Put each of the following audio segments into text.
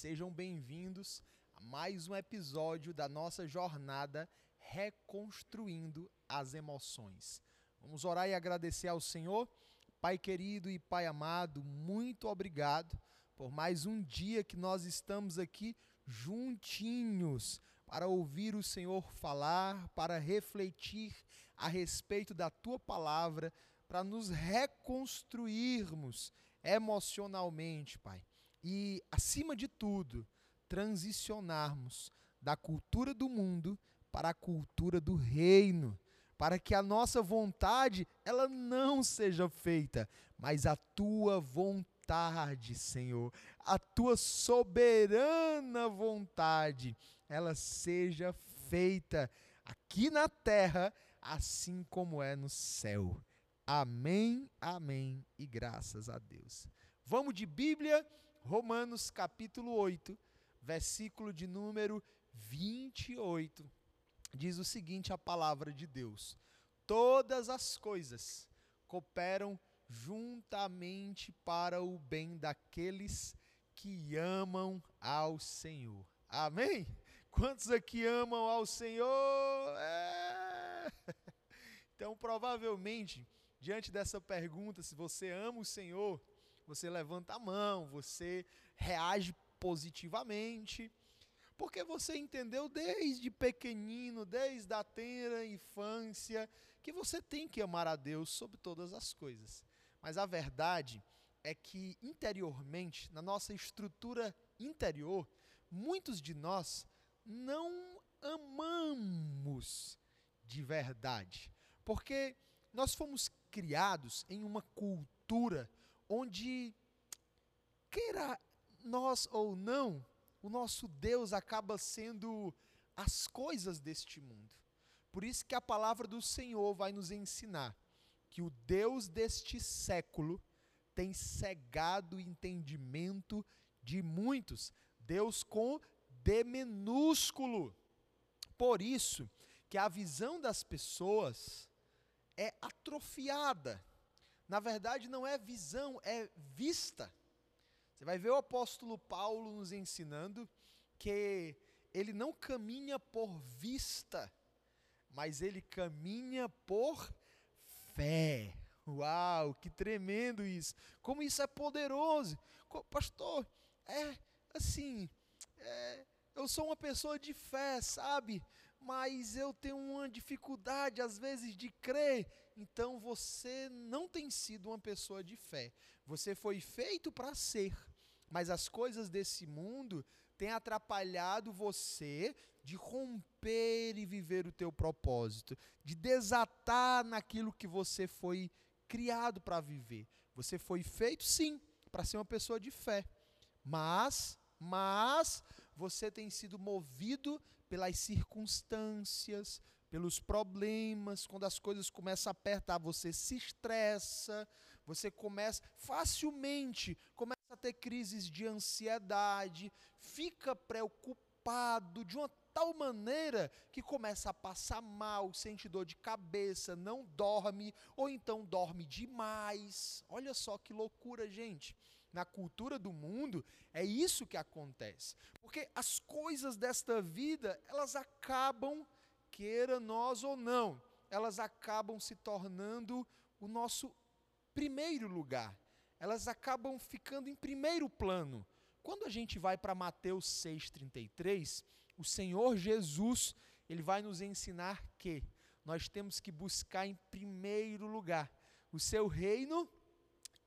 sejam bem-vindos a mais um episódio da nossa jornada Reconstruindo as Emoções. Vamos orar e agradecer ao Senhor. Pai querido e Pai amado, muito obrigado por mais um dia que nós estamos aqui juntinhos para ouvir o Senhor falar, para refletir a respeito da tua palavra, para nos reconstruirmos emocionalmente, Pai. E, acima de tudo, transicionarmos da cultura do mundo para a cultura do reino, para que a nossa vontade ela não seja feita, mas a tua vontade, Senhor, a tua soberana vontade, ela seja feita aqui na terra, assim como é no céu. Amém, amém e graças a Deus. Vamos de Bíblia, Romanos capítulo 8, versículo de número 28 diz o seguinte: a palavra de Deus: Todas as coisas cooperam juntamente para o bem daqueles que amam ao Senhor. Amém? Quantos aqui amam ao Senhor? É. Então, provavelmente, diante dessa pergunta, se você ama o Senhor, você levanta a mão, você reage positivamente porque você entendeu desde pequenino, desde a tenra infância, que você tem que amar a Deus sobre todas as coisas. Mas a verdade é que interiormente, na nossa estrutura interior, muitos de nós não amamos de verdade. Porque nós fomos criados em uma cultura onde, queira nós ou não, o nosso Deus acaba sendo as coisas deste mundo. Por isso que a palavra do Senhor vai nos ensinar que o Deus deste século tem cegado o entendimento de muitos. Deus com D minúsculo. Por isso que a visão das pessoas é atrofiada. Na verdade, não é visão, é vista. Você vai ver o apóstolo Paulo nos ensinando que ele não caminha por vista, mas ele caminha por fé. Uau, que tremendo isso! Como isso é poderoso! Pastor, é assim, é, eu sou uma pessoa de fé, sabe? Mas eu tenho uma dificuldade às vezes de crer. Então você não tem sido uma pessoa de fé. Você foi feito para ser mas as coisas desse mundo têm atrapalhado você de romper e viver o teu propósito, de desatar naquilo que você foi criado para viver. Você foi feito sim para ser uma pessoa de fé, mas mas você tem sido movido pelas circunstâncias, pelos problemas, quando as coisas começam a apertar, você se estressa, você começa facilmente começa a ter crises de ansiedade, fica preocupado de uma tal maneira que começa a passar mal, sente dor de cabeça, não dorme, ou então dorme demais. Olha só que loucura, gente. Na cultura do mundo, é isso que acontece. Porque as coisas desta vida, elas acabam, queira nós ou não, elas acabam se tornando o nosso primeiro lugar elas acabam ficando em primeiro plano. Quando a gente vai para Mateus 6:33, o Senhor Jesus, ele vai nos ensinar que nós temos que buscar em primeiro lugar o seu reino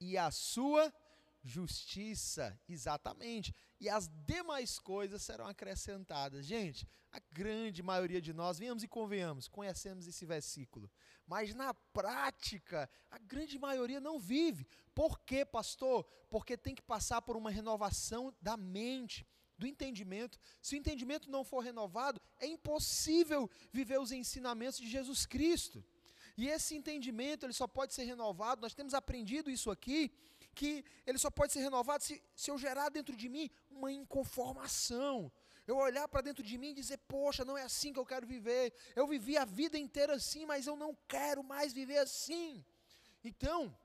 e a sua justiça, exatamente. E as demais coisas serão acrescentadas. Gente, a grande maioria de nós, venhamos e convenhamos, conhecemos esse versículo. Mas na prática, a grande maioria não vive. Por quê, pastor? Porque tem que passar por uma renovação da mente, do entendimento. Se o entendimento não for renovado, é impossível viver os ensinamentos de Jesus Cristo. E esse entendimento, ele só pode ser renovado, nós temos aprendido isso aqui, que ele só pode ser renovado se, se eu gerar dentro de mim uma inconformação. Eu olhar para dentro de mim e dizer, poxa, não é assim que eu quero viver. Eu vivi a vida inteira assim, mas eu não quero mais viver assim. Então,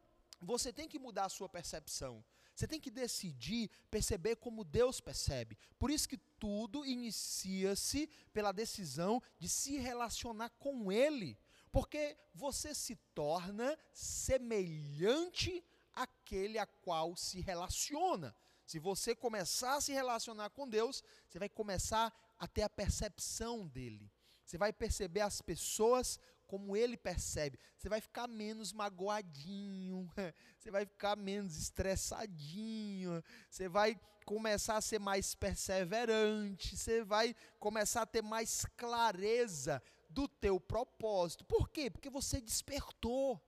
você tem que mudar a sua percepção. Você tem que decidir perceber como Deus percebe. Por isso que tudo inicia-se pela decisão de se relacionar com Ele. Porque você se torna semelhante àquele a qual se relaciona. Se você começar a se relacionar com Deus, você vai começar a ter a percepção dele. Você vai perceber as pessoas como ele percebe. Você vai ficar menos magoadinho, você vai ficar menos estressadinho, você vai começar a ser mais perseverante, você vai começar a ter mais clareza do teu propósito. Por quê? Porque você despertou.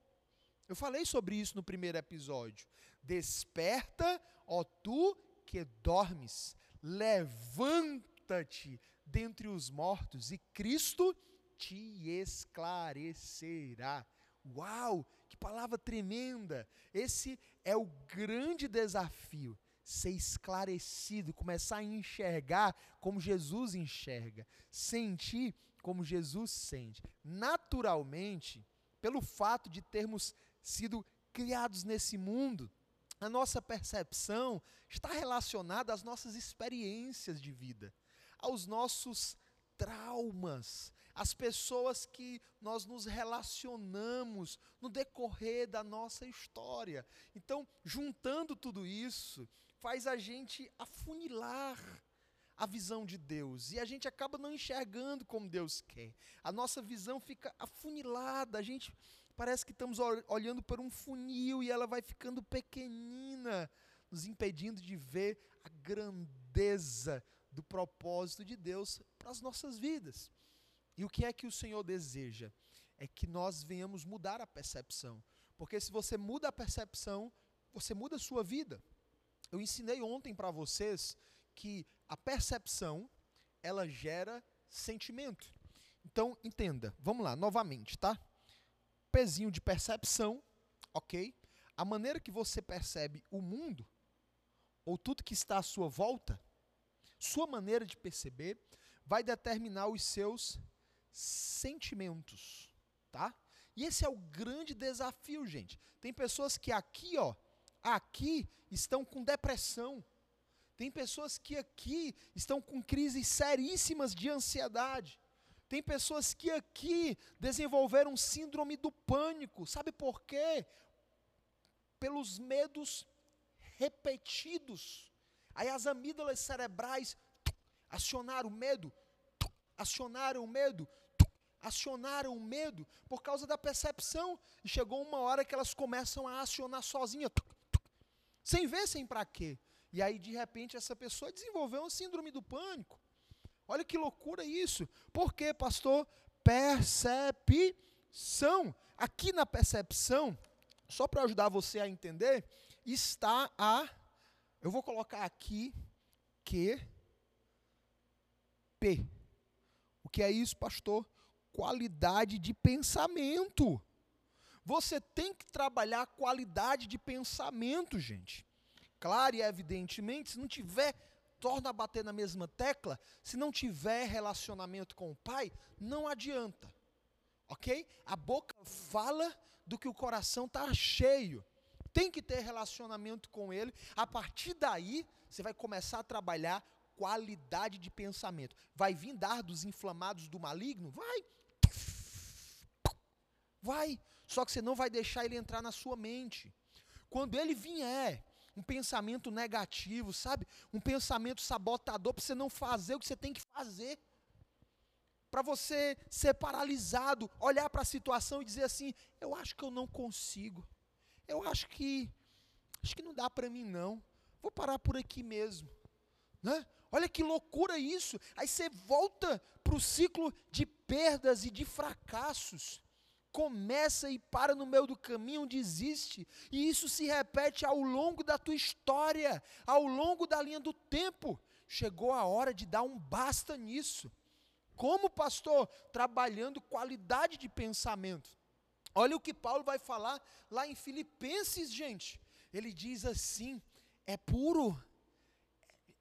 Eu falei sobre isso no primeiro episódio. Desperta, ó tu que dormes, levanta-te dentre os mortos e Cristo te esclarecerá. Uau, que palavra tremenda! Esse é o grande desafio ser esclarecido, começar a enxergar como Jesus enxerga, sentir como Jesus sente. Naturalmente, pelo fato de termos sido criados nesse mundo, a nossa percepção está relacionada às nossas experiências de vida, aos nossos traumas, às pessoas que nós nos relacionamos no decorrer da nossa história. Então, juntando tudo isso, faz a gente afunilar a visão de Deus e a gente acaba não enxergando como Deus quer. A nossa visão fica afunilada, a gente parece que estamos olhando por um funil e ela vai ficando pequenina, nos impedindo de ver a grandeza do propósito de Deus para as nossas vidas. E o que é que o Senhor deseja? É que nós venhamos mudar a percepção. Porque se você muda a percepção, você muda a sua vida. Eu ensinei ontem para vocês que a percepção ela gera sentimento. Então, entenda, vamos lá, novamente, tá? Pezinho de percepção, ok? A maneira que você percebe o mundo, ou tudo que está à sua volta, sua maneira de perceber, vai determinar os seus sentimentos, tá? E esse é o grande desafio, gente. Tem pessoas que aqui, ó, aqui estão com depressão, tem pessoas que aqui estão com crises seríssimas de ansiedade. Tem pessoas que aqui desenvolveram síndrome do pânico. Sabe por quê? Pelos medos repetidos. Aí as amígdalas cerebrais acionaram o medo, acionaram o medo, acionaram o medo por causa da percepção. E chegou uma hora que elas começam a acionar sozinha, sem ver sem para quê. E aí, de repente, essa pessoa desenvolveu uma síndrome do pânico. Olha que loucura isso. Por quê, pastor? Percepção. Aqui na percepção, só para ajudar você a entender, está a. Eu vou colocar aqui que P. O que é isso, pastor? Qualidade de pensamento. Você tem que trabalhar qualidade de pensamento, gente claro e evidentemente, se não tiver, torna a bater na mesma tecla, se não tiver relacionamento com o pai, não adianta. Ok? A boca fala do que o coração está cheio. Tem que ter relacionamento com ele. A partir daí, você vai começar a trabalhar qualidade de pensamento. Vai vir dardos inflamados do maligno? Vai. Vai. Só que você não vai deixar ele entrar na sua mente. Quando ele vier um pensamento negativo, sabe? Um pensamento sabotador para você não fazer o que você tem que fazer. Para você ser paralisado, olhar para a situação e dizer assim: eu acho que eu não consigo. Eu acho que acho que não dá para mim não. Vou parar por aqui mesmo, né? Olha que loucura isso. Aí você volta para o ciclo de perdas e de fracassos começa e para no meio do caminho, desiste. E isso se repete ao longo da tua história, ao longo da linha do tempo. Chegou a hora de dar um basta nisso. Como pastor? Trabalhando qualidade de pensamento. Olha o que Paulo vai falar lá em Filipenses, gente. Ele diz assim: é puro,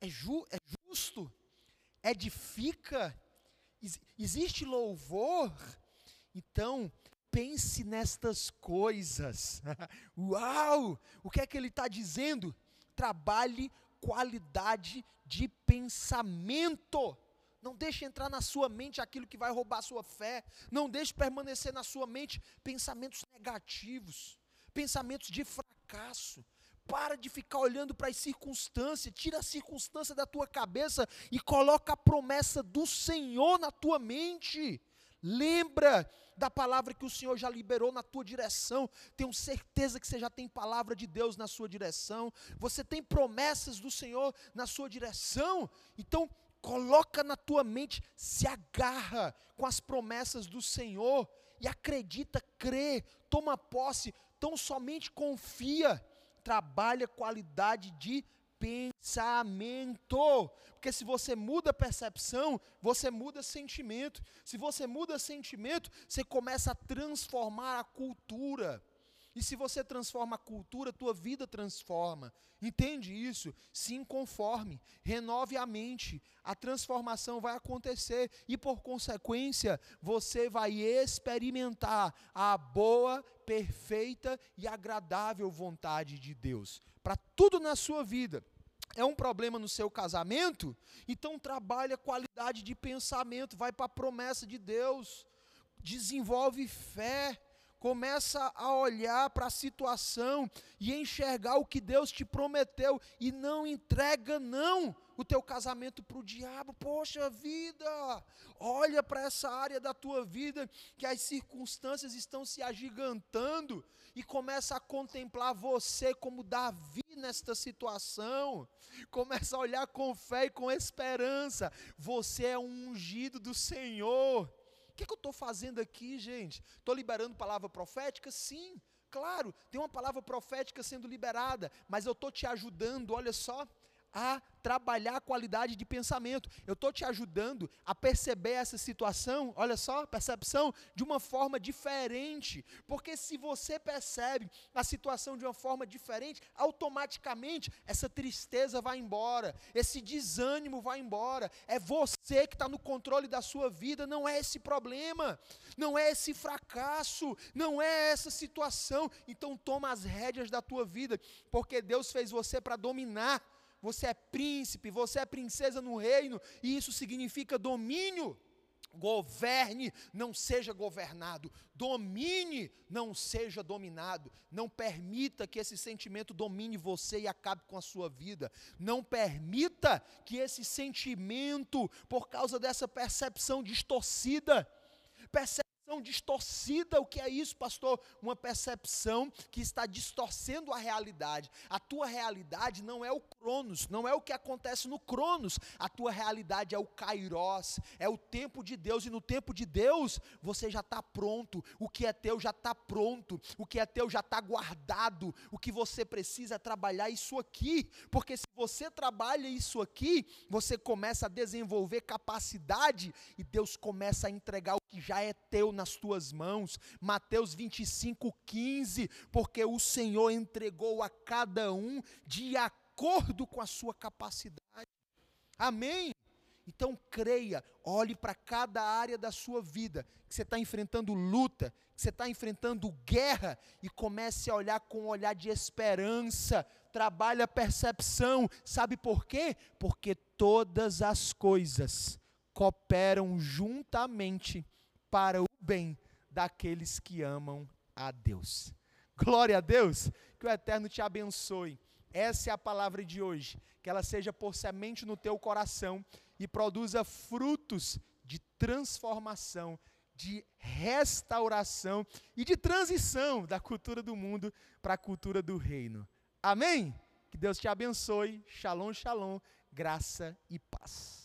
é, ju, é justo, edifica, existe louvor. Então, pense nestas coisas. Uau! O que é que ele está dizendo? trabalhe qualidade de pensamento. Não deixe entrar na sua mente aquilo que vai roubar a sua fé. Não deixe permanecer na sua mente pensamentos negativos, pensamentos de fracasso. Para de ficar olhando para as circunstâncias, tira a circunstância da tua cabeça e coloca a promessa do Senhor na tua mente. Lembra da palavra que o Senhor já liberou na tua direção. Tenho certeza que você já tem palavra de Deus na sua direção. Você tem promessas do Senhor na sua direção. Então, coloca na tua mente, se agarra com as promessas do Senhor e acredita, crê, toma posse, tão somente confia. Trabalha qualidade de pensamento. Porque se você muda percepção, você muda sentimento. Se você muda sentimento, você começa a transformar a cultura. E se você transforma a cultura, tua vida transforma. Entende isso? Se inconforme, renove a mente. A transformação vai acontecer e por consequência, você vai experimentar a boa, perfeita e agradável vontade de Deus para tudo na sua vida. É um problema no seu casamento? Então trabalhe a qualidade de pensamento, vai para a promessa de Deus, desenvolve fé, começa a olhar para a situação e enxergar o que Deus te prometeu e não entrega não o teu casamento para o diabo. Poxa vida, olha para essa área da tua vida que as circunstâncias estão se agigantando e começa a contemplar você como Davi nesta situação. Começa a olhar com fé e com esperança. Você é um ungido do Senhor que, que eu estou fazendo aqui, gente? Estou liberando palavra profética? Sim, claro, tem uma palavra profética sendo liberada, mas eu estou te ajudando, olha só, a trabalhar a qualidade de pensamento. Eu estou te ajudando a perceber essa situação, olha só, percepção, de uma forma diferente. Porque se você percebe a situação de uma forma diferente, automaticamente essa tristeza vai embora, esse desânimo vai embora. É você que está no controle da sua vida, não é esse problema, não é esse fracasso, não é essa situação. Então toma as rédeas da tua vida, porque Deus fez você para dominar você é príncipe, você é princesa no reino, e isso significa domínio. Governe, não seja governado. Domine, não seja dominado. Não permita que esse sentimento domine você e acabe com a sua vida. Não permita que esse sentimento, por causa dessa percepção distorcida, percebe percepção distorcida. O que é isso, pastor? Uma percepção que está distorcendo a realidade. A tua realidade não é o Cronos, não é o que acontece no Cronos. A tua realidade é o Kairos, é o tempo de Deus. E no tempo de Deus, você já está pronto. O que é teu já está pronto. O que é teu já está guardado. O que você precisa é trabalhar isso aqui. Porque se você trabalha isso aqui, você começa a desenvolver capacidade e Deus começa a entregar que já é teu nas tuas mãos. Mateus 25, 15. Porque o Senhor entregou a cada um de acordo com a sua capacidade. Amém? Então creia, olhe para cada área da sua vida, que você está enfrentando luta, que você está enfrentando guerra, e comece a olhar com um olhar de esperança, trabalhe a percepção. Sabe por quê? Porque todas as coisas cooperam juntamente para o bem daqueles que amam a Deus. Glória a Deus, que o Eterno te abençoe. Essa é a palavra de hoje, que ela seja por semente no teu coração e produza frutos de transformação, de restauração e de transição da cultura do mundo para a cultura do reino. Amém? Que Deus te abençoe. Shalom, shalom, graça e paz.